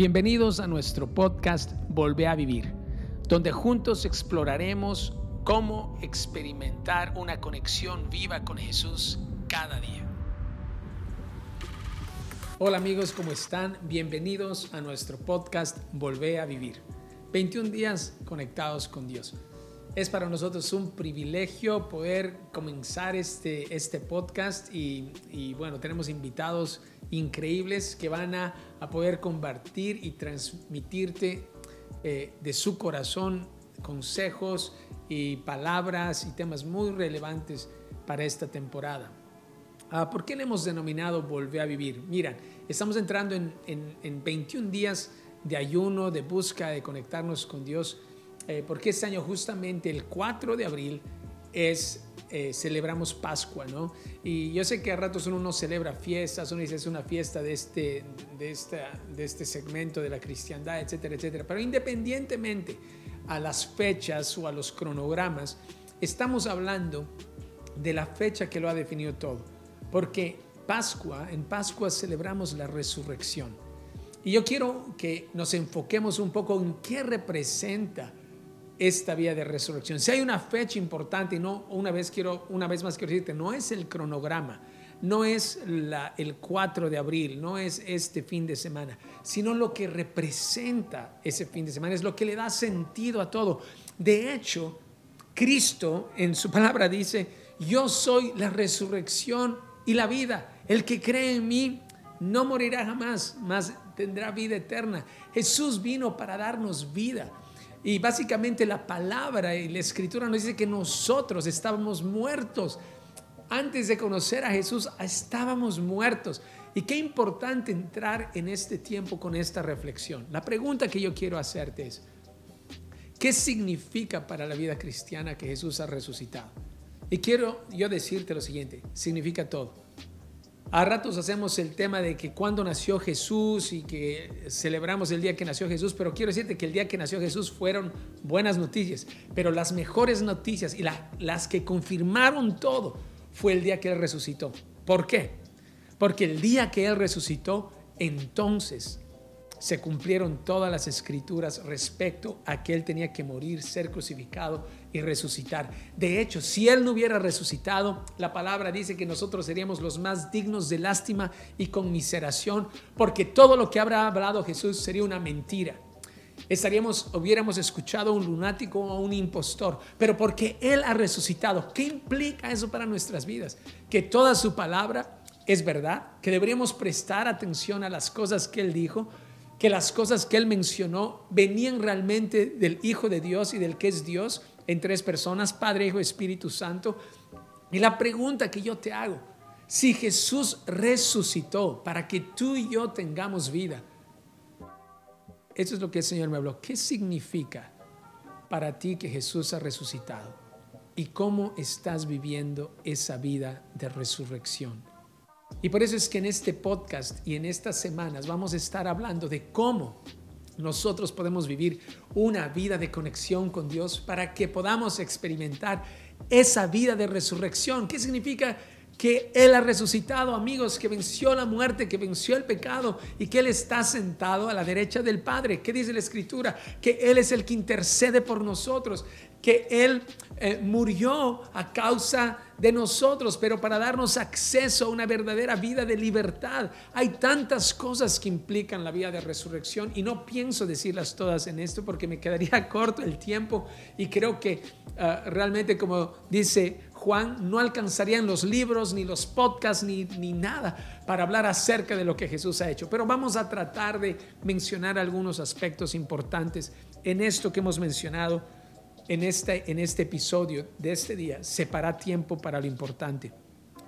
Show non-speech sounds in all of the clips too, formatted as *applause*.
Bienvenidos a nuestro podcast Volvé a Vivir, donde juntos exploraremos cómo experimentar una conexión viva con Jesús cada día. Hola amigos, ¿cómo están? Bienvenidos a nuestro podcast Volvé a Vivir. 21 días conectados con Dios. Es para nosotros un privilegio poder comenzar este, este podcast y bueno, tenemos invitados increíbles que van a, poder compartir y transmitirte eh, de su corazón consejos y palabras y temas muy relevantes para esta temporada. Ah, ¿Por qué le hemos denominado Volver a Vivir? Mira, estamos entrando en, en, 21 días de ayuno, de busca, de conectarnos con Dios, eh, porque este año justamente el 4 de abril es eh, celebramos Pascua, ¿no? Y yo sé que a ratos uno no celebra fiestas, uno dice es una fiesta de este, de, esta, de este segmento de la cristiandad, etcétera, etcétera. Pero independientemente a las fechas o a los cronogramas, estamos hablando de la fecha que lo ha definido todo. Porque Pascua, en Pascua celebramos la resurrección. Y yo quiero que nos enfoquemos un poco en qué representa esta vía de resurrección. Si hay una fecha importante, y no una vez quiero, una vez más quiero decirte, no es el cronograma, no es el 4 de abril, no es este fin de semana, sino lo que representa ese fin de semana, es lo que le da sentido a todo. De hecho, Cristo en su palabra dice, yo soy la resurrección y la vida. El que cree en mí no morirá jamás, mas tendrá vida eterna. Jesús vino para darnos vida. Y básicamente la palabra y la escritura nos dice que nosotros estábamos muertos. Antes de conocer a Jesús, estábamos muertos. Y qué importante entrar en este tiempo con esta reflexión. La pregunta que yo quiero hacerte es, ¿qué significa para la vida cristiana que Jesús ha resucitado? Y quiero yo decirte lo siguiente, significa todo. A ratos hacemos el tema de que cuando nació Jesús y que celebramos el día que nació Jesús, pero quiero decirte que el día que nació Jesús fueron buenas noticias, pero las mejores noticias y las que confirmaron todo fue el día que Él resucitó. ¿Por qué? Porque el día que Él resucitó, entonces se cumplieron todas las escrituras respecto a que Él tenía que morir, ser crucificado y resucitar. De hecho, si Él no hubiera resucitado, la palabra dice que nosotros seríamos los más dignos de lástima y conmiseración, porque todo lo que habrá hablado Jesús sería una mentira. Estaríamos, hubiéramos escuchado a un lunático o a un impostor, pero porque Él ha resucitado, ¿qué implica eso para nuestras vidas? Que toda su palabra es verdad, que deberíamos prestar atención a las cosas que Él dijo, que las cosas que él mencionó venían realmente del Hijo de Dios y del que es Dios en tres personas, Padre, Hijo, Espíritu Santo. Y la pregunta que yo te hago, si Jesús resucitó para que tú y yo tengamos vida, eso es lo que el Señor me habló. ¿Qué significa para ti que Jesús ha resucitado? ¿Y cómo estás viviendo esa vida de resurrección? Y por eso es que en este podcast y en estas semanas vamos a estar hablando de cómo nosotros podemos vivir una vida de conexión con Dios para que podamos experimentar esa vida de resurrección. ¿Qué significa? Que Él ha resucitado, amigos, que venció la muerte, que venció el pecado y que Él está sentado a la derecha del Padre. ¿Qué dice la Escritura? Que Él es el que intercede por nosotros, que Él eh, murió a causa de nosotros, pero para darnos acceso a una verdadera vida de libertad. Hay tantas cosas que implican la vida de resurrección y no pienso decirlas todas en esto porque me quedaría *laughs* corto el tiempo y creo que ah, realmente como dice Juan, no alcanzarían los libros, ni los podcasts, ni, ni nada para hablar acerca de lo que Jesús ha hecho. Pero vamos a tratar de mencionar algunos aspectos importantes en esto que hemos mencionado en este, en este episodio de este día, separar tiempo para lo importante.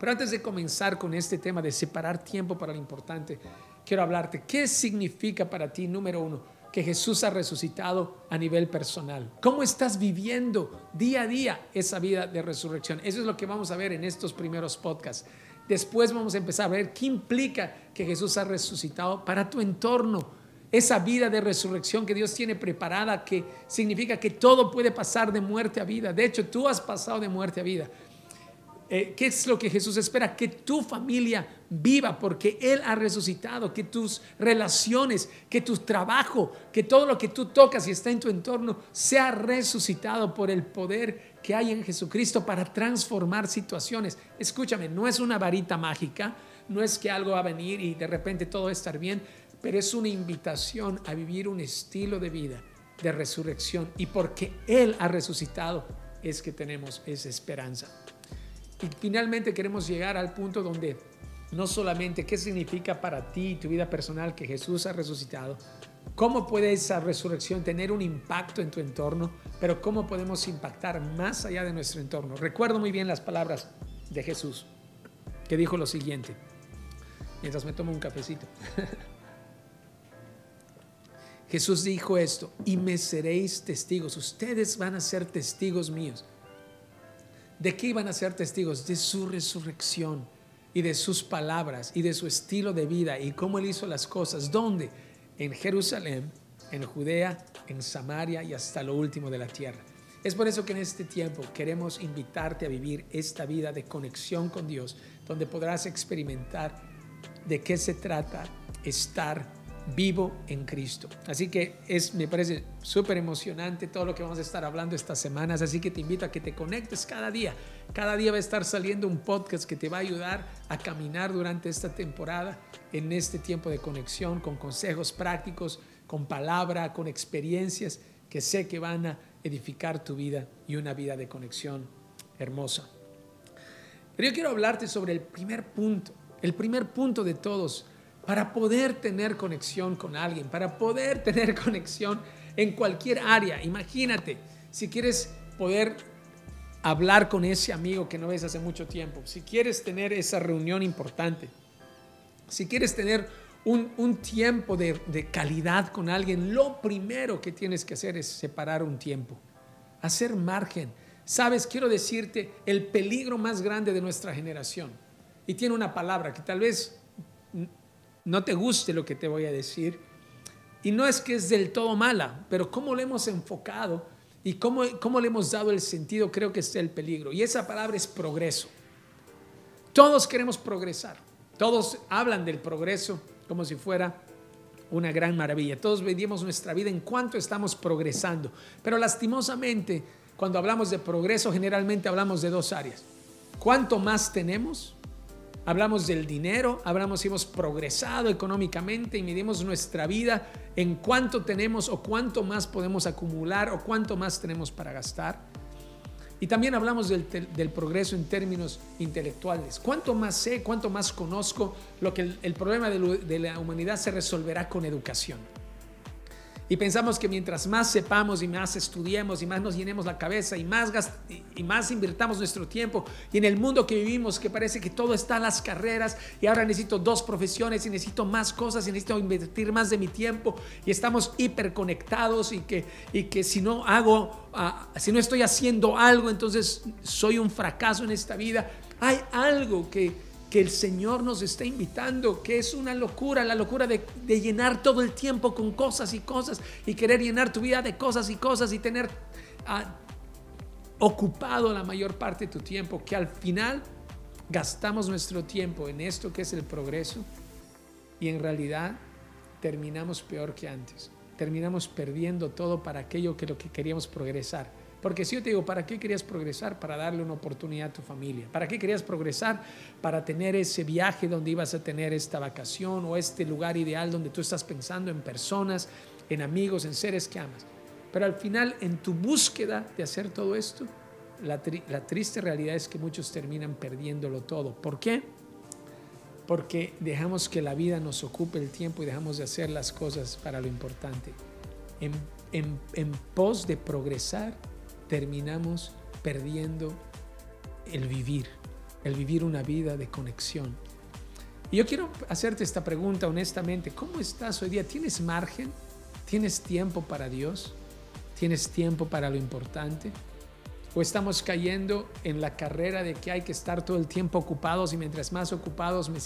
Pero antes de comenzar con este tema de separar tiempo para lo importante, quiero hablarte, ¿qué significa para ti, número uno, que Jesús ha resucitado a nivel personal? ¿Cómo estás viviendo día a día esa vida de resurrección? Eso es lo que vamos a ver en estos primeros podcasts. Después vamos a empezar a ver qué implica que Jesús ha resucitado para tu entorno esa vida de resurrección que Dios tiene preparada, que significa que todo puede pasar de muerte a vida. De hecho, tú has pasado de muerte a vida. Eh, ¿qué es lo que Jesús espera? Que tu familia viva porque Él ha resucitado, que tus relaciones, que tu trabajo, que todo lo que tú tocas y está en tu entorno sea resucitado por el poder que hay en Jesucristo para transformar situaciones. Escúchame, no es una varita mágica, no es que algo va a venir y de repente todo va a estar bien, pero es una invitación a vivir un estilo de vida de resurrección y porque Él ha resucitado es que tenemos esa esperanza. Y finalmente queremos llegar al punto donde no solamente qué significa para ti y tu vida personal que Jesús ha resucitado, cómo puede esa resurrección tener un impacto en tu entorno, pero cómo podemos impactar más allá de nuestro entorno. Recuerdo muy bien las palabras de Jesús, que dijo lo siguiente, mientras me tomo un cafecito. *laughs* Jesús dijo esto, y me seréis testigos, ustedes van a ser testigos míos ¿De qué iban a ser testigos? De su resurrección y de sus palabras y de su estilo de vida y cómo él hizo las cosas. ¿Dónde? En Jerusalén, en Judea, en Samaria y hasta lo último de la tierra. Es por eso que en este tiempo queremos invitarte a vivir esta vida de conexión con Dios, donde podrás experimentar de qué se trata estar vivo en Cristo. Así que es, me parece súper emocionante todo lo que vamos a estar hablando estas semanas, así que te invito a que te conectes cada día. Cada día va a estar saliendo un podcast que te va a ayudar a caminar durante esta temporada en este tiempo de conexión con consejos prácticos, con palabra, con experiencias que sé que van a edificar tu vida y una vida de conexión hermosa. Pero yo quiero hablarte sobre el primer punto, el primer punto de todos para poder tener conexión con alguien, para poder tener *laughs* conexión en cualquier área. Imagínate, si quieres poder hablar con ese amigo que no ves hace mucho tiempo, si quieres tener esa reunión importante, si quieres tener un, tiempo de, calidad con alguien, lo primero que tienes que hacer es separar un tiempo, hacer margen. Sabes, quiero decirte el peligro más grande de nuestra generación. Y tiene una palabra que tal vez no te guste lo que te voy a decir. Y no es que es del todo mala, pero cómo le hemos enfocado y cómo, cómo le hemos dado el sentido, creo que es el peligro. Y esa palabra es progreso. Todos queremos progresar. Todos hablan del progreso como si fuera una gran maravilla. Todos medimos nuestra vida en cuanto estamos progresando. Pero lastimosamente, cuando hablamos de progreso, generalmente hablamos de dos áreas. ¿Cuánto más tenemos? Hablamos del dinero, hablamos si hemos progresado económicamente y medimos nuestra vida en cuánto tenemos o cuánto más podemos acumular o cuánto más tenemos para gastar. Y también hablamos del, progreso en términos intelectuales. Cuánto más sé, cuánto más conozco, lo que el, problema de la humanidad se resolverá con educación. Y pensamos que mientras más sepamos y más estudiemos y más nos llenemos la cabeza y más, y más invirtamos nuestro tiempo y en el mundo que vivimos que parece que todo está en las carreras y ahora necesito dos profesiones y necesito más cosas y necesito invertir más de mi tiempo y estamos hiperconectados y que, y que si no hago, ah, si no estoy haciendo algo entonces soy un fracaso en esta vida. Hay algo que que el Señor nos está invitando, que es una locura, la locura de, llenar todo el tiempo con cosas y cosas y querer llenar tu vida de cosas y cosas y tener ah, ocupado la mayor parte de tu tiempo, que al final gastamos nuestro tiempo en esto que es el progreso y en realidad terminamos peor que antes. Terminamos perdiendo todo para aquello que lo que queríamos progresar. Porque si yo te digo, ¿para qué querías progresar? Para darle una oportunidad a tu familia. ¿Para qué querías progresar? Para tener ese viaje donde ibas a tener esta vacación o este lugar ideal donde tú estás pensando en personas, en amigos, en seres que amas. Pero al final, en tu búsqueda de hacer todo esto, la, la triste realidad es que muchos terminan perdiéndolo todo. ¿Por qué? Porque dejamos que la vida nos ocupe el tiempo y dejamos de hacer las cosas para lo importante. En, en, en pos de progresar, terminamos perdiendo el vivir, el vivir una vida de conexión. Y yo quiero hacerte esta pregunta honestamente, ¿cómo estás hoy día? ¿Tienes margen? ¿Tienes tiempo para Dios? ¿Tienes tiempo para lo importante? ¿O estamos cayendo en la carrera de que hay que estar todo el tiempo ocupados y mientras más ocupados me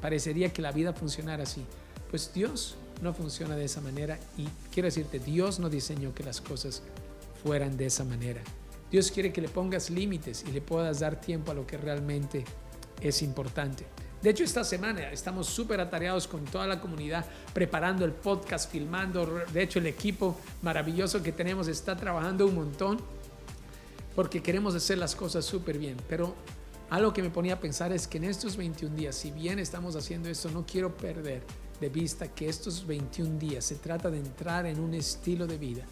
parecería que la vida funcionara así? Pues Dios no funciona de esa manera y quiero decirte, Dios no diseñó que las cosas fueran de esa manera. Dios quiere que le pongas límites y le puedas dar tiempo a lo que realmente es importante. De hecho, esta semana estamos súper atareados con toda la comunidad, preparando el podcast, filmando. De hecho, el equipo maravilloso que tenemos está trabajando un montón porque queremos hacer las cosas súper bien. Pero algo que me ponía a pensar es que en estos 21 días, si bien estamos haciendo esto, no quiero perder de vista que estos 21 días se trata de entrar en un estilo de vida,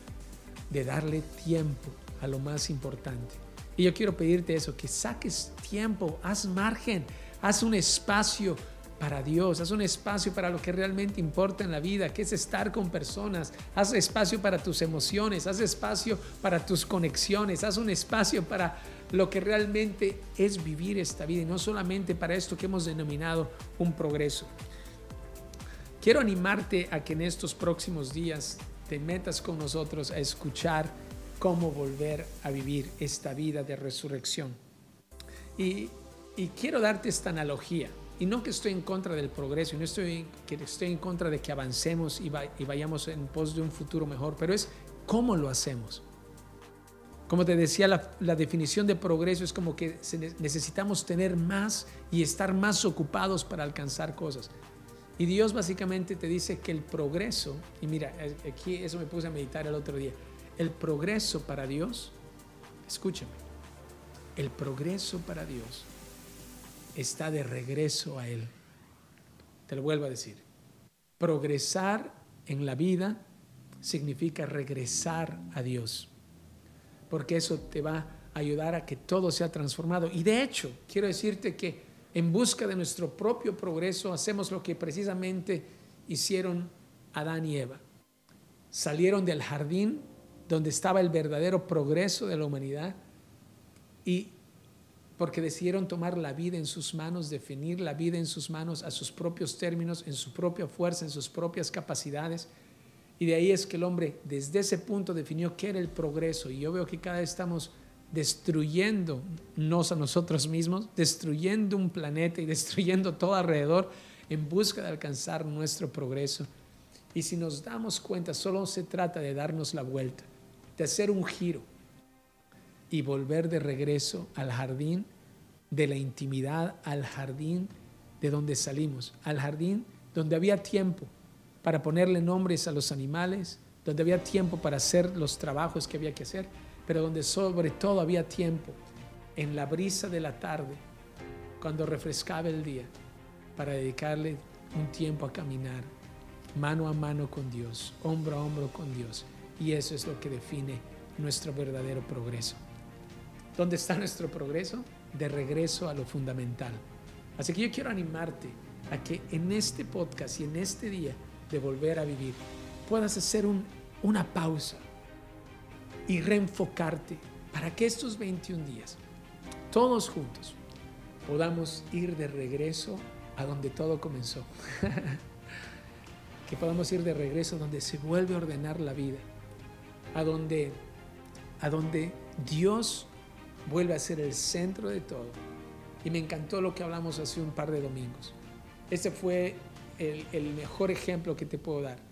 de darle tiempo a lo más importante. Y yo quiero pedirte eso, que saques tiempo, haz margen, haz un espacio para Dios, haz un espacio para lo que realmente importa en la vida, que es estar con personas, haz espacio para tus emociones, haz espacio para tus conexiones, haz un espacio para lo que realmente es vivir esta vida y no solamente para esto que hemos denominado un progreso. Quiero animarte a que en estos próximos días te metas con nosotros a escuchar cómo volver a vivir esta vida de resurrección. Y, y quiero darte esta analogía. Y no que estoy en contra del progreso, y no estoy, que estoy en contra de que avancemos y, vayamos en pos de un futuro mejor, pero es cómo lo hacemos. Como te decía, la, la, definición de progreso es como que necesitamos tener más y estar más ocupados para alcanzar cosas. Y Dios básicamente te dice que el progreso, y mira, aquí eso me puse a meditar el otro día, el progreso para Dios, escúchame, el progreso para Dios está de regreso a Él. Te lo vuelvo a decir. Progresar en la vida significa regresar a Dios, porque eso te va a ayudar a que todo sea transformado. Y de hecho, quiero decirte que en busca de nuestro propio progreso hacemos lo que precisamente hicieron Adán y Eva. Salieron del jardín donde estaba el verdadero progreso de la humanidad y porque decidieron tomar la vida en sus manos, definir la vida en sus manos a sus propios términos, en su propia fuerza, en sus propias capacidades. Y de ahí es que el hombre desde ese punto definió qué era el progreso. Y yo veo que cada vez estamos destruyéndonos a nosotros mismos, destruyendo un planeta y destruyendo todo alrededor en busca de alcanzar nuestro progreso. Y si nos damos cuenta, solo se trata de darnos la vuelta, de hacer un giro y volver de regreso al jardín de la intimidad, al jardín de donde salimos, al jardín donde había tiempo para ponerle nombres a los animales, donde había tiempo para hacer los trabajos que había que hacer, pero donde sobre todo había tiempo en la brisa de la tarde, cuando refrescaba el día, para dedicarle un tiempo a caminar mano a mano con Dios, hombro a hombro con Dios. Y eso es lo que define nuestro verdadero progreso. ¿Dónde está nuestro progreso? De regreso a lo fundamental. Así que yo quiero animarte a que en este podcast y en este día de volver a vivir puedas hacer una pausa y reenfocarte para que estos 21 días, todos juntos, podamos ir de regreso a donde todo comenzó. *laughs* que podamos ir de regreso a donde se vuelve a ordenar la vida, a donde, a donde Dios vuelve a ser el centro de todo. Y me encantó lo que hablamos hace un par de domingos. Este fue el mejor ejemplo que te puedo dar.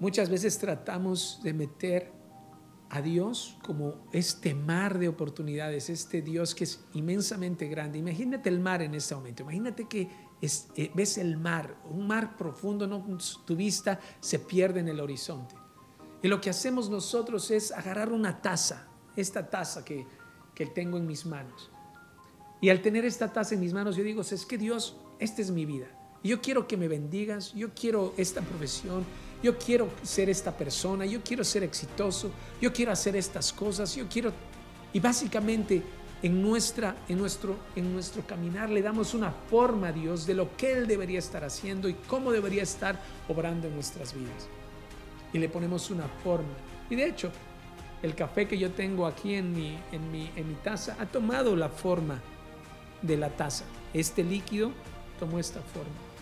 Muchas veces tratamos de meter a Dios como este mar de oportunidades, este Dios que es inmensamente grande. Imagínate el mar en este momento, imagínate que es, eh, ves el mar, un mar profundo, no, tu vista se pierde en el horizonte. Y lo que hacemos nosotros es agarrar una taza, esta taza que, que tengo en mis manos. Y al tener esta taza en mis manos, yo digo, es que Dios, esta es mi vida. Yo quiero que me bendigas, yo quiero esta profesión, yo quiero ser esta persona, yo quiero ser exitoso, yo quiero hacer estas cosas, yo quiero... Y básicamente en, nuestra, en, nuestro, en nuestro caminar le damos una forma a Dios de lo que Él debería estar haciendo y cómo debería estar obrando en nuestras vidas. Y le ponemos una forma. Y de hecho, el café que yo tengo aquí en mi, en mi, en mi taza ha tomado la forma de la taza. Este líquido tomó esta forma.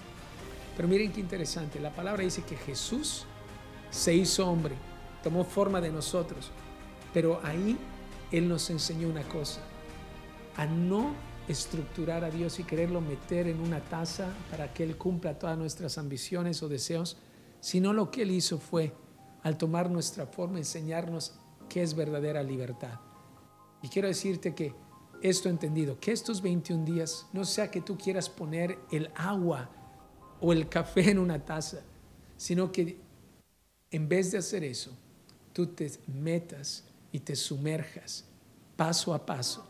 Pero miren qué interesante, la palabra dice que Jesús se hizo hombre, tomó forma de nosotros, pero ahí Él nos enseñó una cosa, a no estructurar a Dios y quererlo meter en una taza para que Él cumpla todas nuestras ambiciones o deseos, sino lo que Él hizo fue, al tomar nuestra forma, enseñarnos qué es verdadera libertad. Y quiero decirte que esto entendido, que estos 21 días no sea que tú quieras poner el agua o el café en una taza, sino que en vez de hacer eso, tú te metas y te sumerjas paso a paso,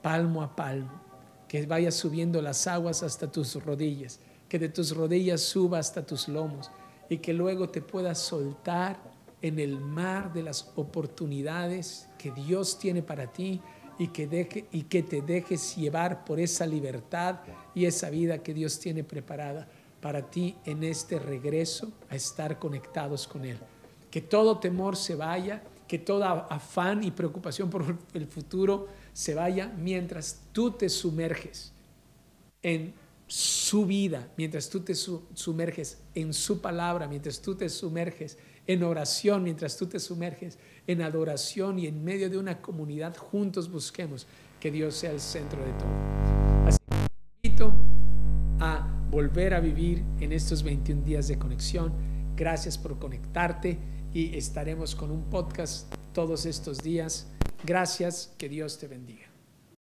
palmo a palmo, que vayas subiendo las aguas hasta tus rodillas, que de tus rodillas suba hasta tus lomos y que luego te puedas soltar en el mar de las oportunidades que Dios tiene para ti y que, deje, y que te dejes llevar por esa libertad y esa vida que Dios tiene preparada para ti en este regreso a estar conectados con Él. Que todo temor se vaya, que toda afán y preocupación por el futuro se vaya mientras tú te sumerges en su vida, mientras tú te sumerges en su palabra, mientras tú te sumerges en oración, mientras tú te sumerges en adoración y en medio de una comunidad, juntos busquemos que Dios sea el centro de todo. Volver a vivir en estos 21 días de conexión. Gracias por conectarte y estaremos con un podcast todos estos días. Gracias, que Dios te bendiga.